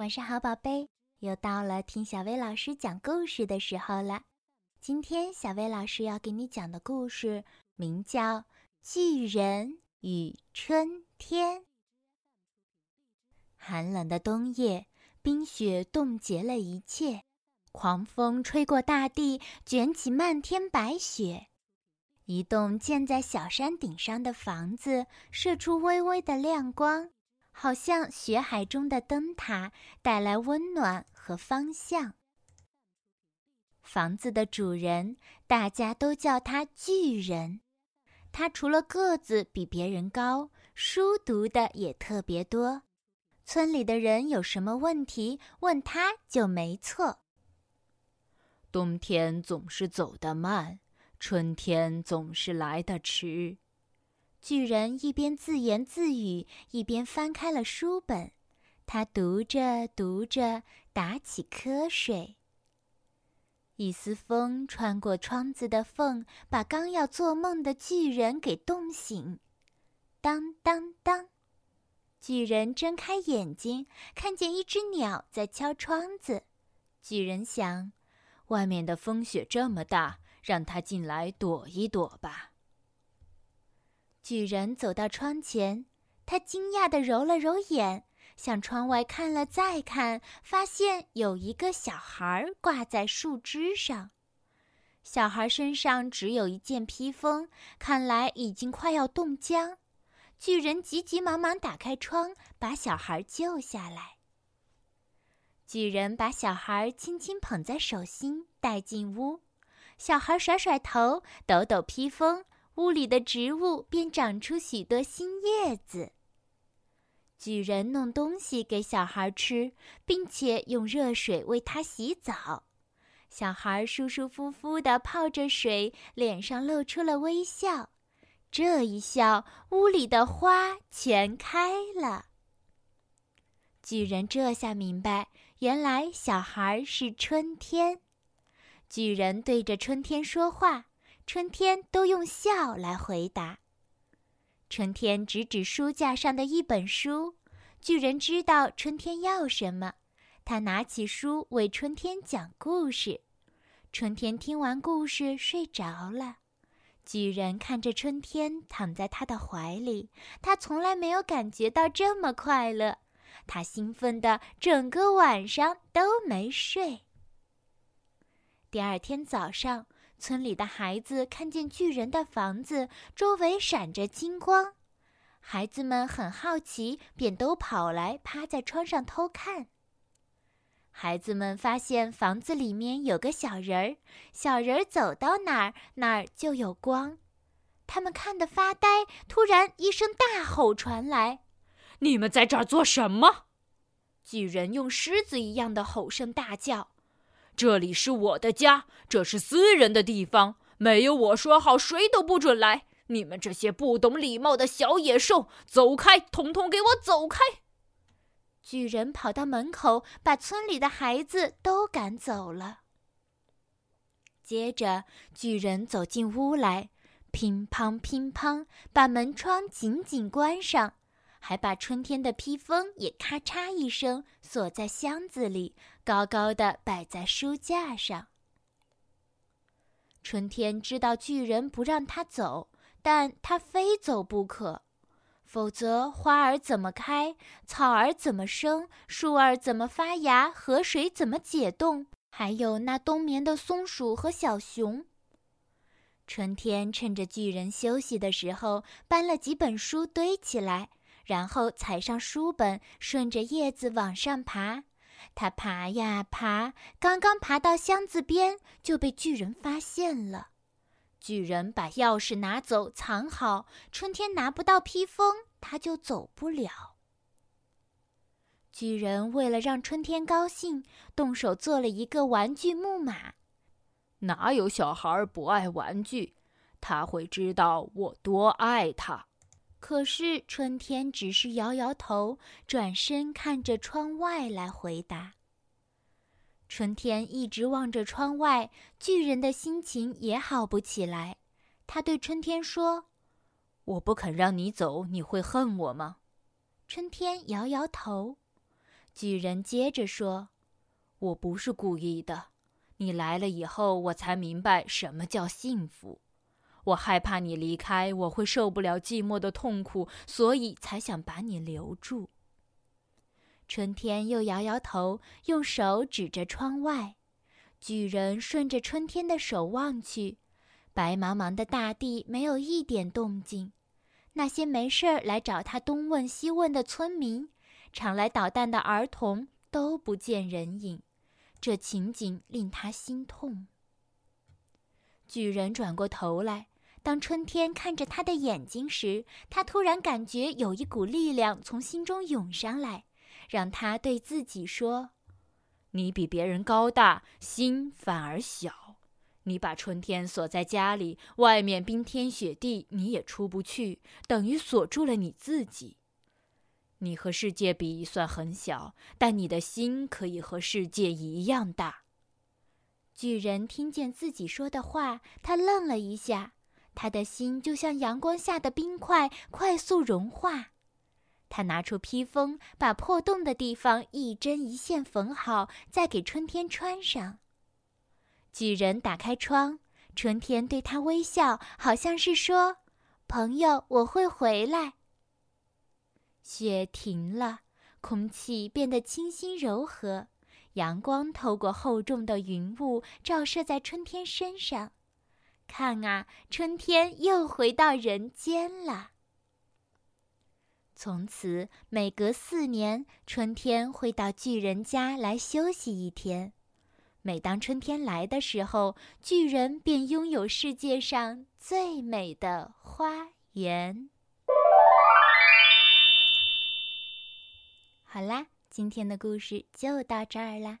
晚上好，宝贝，又到了听小薇老师讲故事的时候了。今天小薇老师要给你讲的故事名叫《巨人与春天》。寒冷的冬夜，冰雪冻结了一切，狂风吹过大地，卷起漫天白雪。一栋建在小山顶上的房子射出微微的亮光。好像雪海中的灯塔，带来温暖和方向。房子的主人，大家都叫他巨人。他除了个子比别人高，书读的也特别多。村里的人有什么问题，问他就没错。冬天总是走得慢，春天总是来得迟。巨人一边自言自语，一边翻开了书本。他读着读着，打起瞌睡。一丝风穿过窗子的缝，把刚要做梦的巨人给冻醒。当当当！巨人睁开眼睛，看见一只鸟在敲窗子。巨人想：外面的风雪这么大，让它进来躲一躲吧。巨人走到窗前，他惊讶地揉了揉眼，向窗外看了再看，发现有一个小孩挂在树枝上。小孩身上只有一件披风，看来已经快要冻僵。巨人急急忙忙打开窗，把小孩救下来。巨人把小孩轻轻捧在手心，带进屋。小孩甩甩头，抖抖披风。屋里的植物便长出许多新叶子。巨人弄东西给小孩吃，并且用热水为他洗澡。小孩舒舒服服地泡着水，脸上露出了微笑。这一笑，屋里的花全开了。巨人这下明白，原来小孩是春天。巨人对着春天说话。春天都用笑来回答。春天指指书架上的一本书，巨人知道春天要什么，他拿起书为春天讲故事。春天听完故事睡着了，巨人看着春天躺在他的怀里，他从来没有感觉到这么快乐，他兴奋的整个晚上都没睡。第二天早上。村里的孩子看见巨人的房子周围闪着金光，孩子们很好奇，便都跑来趴在窗上偷看。孩子们发现房子里面有个小人儿，小人儿走到哪儿哪儿就有光。他们看得发呆，突然一声大吼传来：“你们在这儿做什么？”巨人用狮子一样的吼声大叫。这里是我的家，这是私人的地方，没有我说好，谁都不准来。你们这些不懂礼貌的小野兽，走开！统统给我走开！巨人跑到门口，把村里的孩子都赶走了。接着，巨人走进屋来，乒乓乒乓，把门窗紧紧关上。还把春天的披风也咔嚓一声锁在箱子里，高高的摆在书架上。春天知道巨人不让他走，但他非走不可，否则花儿怎么开，草儿怎么生，树儿怎么发芽，河水怎么解冻，还有那冬眠的松鼠和小熊。春天趁着巨人休息的时候，搬了几本书堆起来。然后踩上书本，顺着叶子往上爬。他爬呀爬，刚刚爬到箱子边，就被巨人发现了。巨人把钥匙拿走，藏好。春天拿不到披风，他就走不了。巨人为了让春天高兴，动手做了一个玩具木马。哪有小孩不爱玩具？他会知道我多爱他。可是春天只是摇摇头，转身看着窗外来回答。春天一直望着窗外，巨人的心情也好不起来。他对春天说：“我不肯让你走，你会恨我吗？”春天摇摇头。巨人接着说：“我不是故意的，你来了以后，我才明白什么叫幸福。我害怕你离开，我会受不了寂寞的痛苦，所以才想把你留住。”春天又摇摇头，用手指着窗外。巨人顺着春天的手望去，白茫茫的大地没有一点动静。那些没事儿来找他东问西问的村民，常来捣蛋的儿童都不见人影，这情景令他心痛。巨人转过头来，当春天看着他的眼睛时，他突然感觉有一股力量从心中涌上来，让他对自己说：“你比别人高大，心反而小。”你把春天锁在家里，外面冰天雪地，你也出不去，等于锁住了你自己。你和世界比算很小，但你的心可以和世界一样大。巨人听见自己说的话，他愣了一下，他的心就像阳光下的冰块，快速融化。他拿出披风，把破洞的地方一针一线缝好，再给春天穿上。巨人打开窗，春天对他微笑，好像是说：“朋友，我会回来。”雪停了，空气变得清新柔和，阳光透过厚重的云雾照射在春天身上。看啊，春天又回到人间了。从此，每隔四年，春天会到巨人家来休息一天。每当春天来的时候，巨人便拥有世界上最美的花园。好啦，今天的故事就到这儿啦。